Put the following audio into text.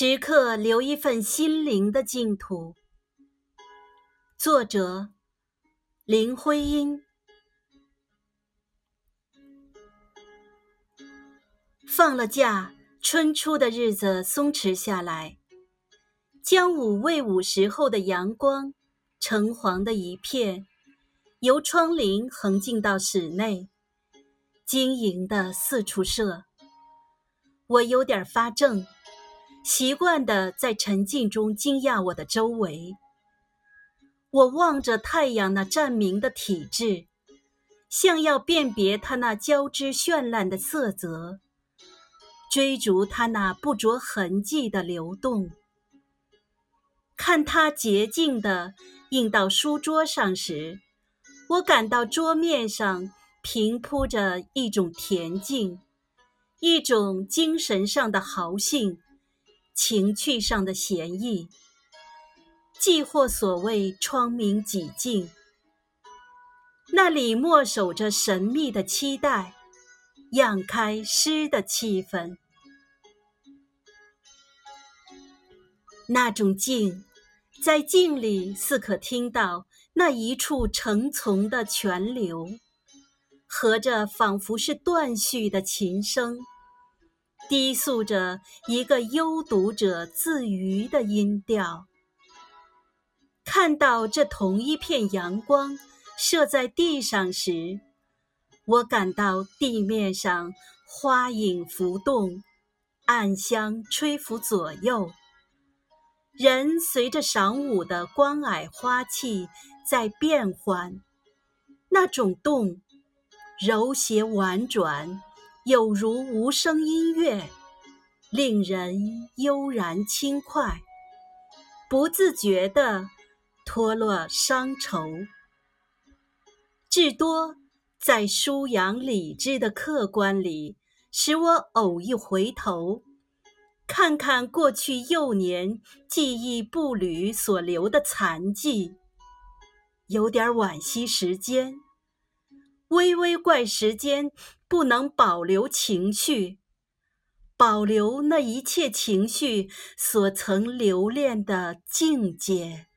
时刻留一份心灵的净土。作者：林徽因。放了假，春初的日子松弛下来，将午未午时候的阳光，橙黄的一片，由窗棂横进到室内，晶莹的四处射。我有点发怔。习惯的在沉静中惊讶我的周围。我望着太阳那湛明的体质，像要辨别它那交织绚烂的色泽，追逐它那不着痕迹的流动。看它洁净的映到书桌上时，我感到桌面上平铺着一种恬静，一种精神上的豪兴。情趣上的闲逸，既或所谓窗明几净，那里默守着神秘的期待，漾开诗的气氛。那种静，在静里似可听到那一处成丛的泉流，和着仿佛是断续的琴声。低诉着一个幽读者自娱的音调。看到这同一片阳光射在地上时，我感到地面上花影浮动，暗香吹拂左右。人随着晌午的光霭花气在变换，那种动，柔谐婉转。有如无声音乐，令人悠然轻快，不自觉地脱落伤愁。至多在舒扬理智的客观里，使我偶一回头，看看过去幼年记忆步履所留的残迹，有点惋惜时间，微微怪时间。不能保留情绪，保留那一切情绪所曾留恋的境界。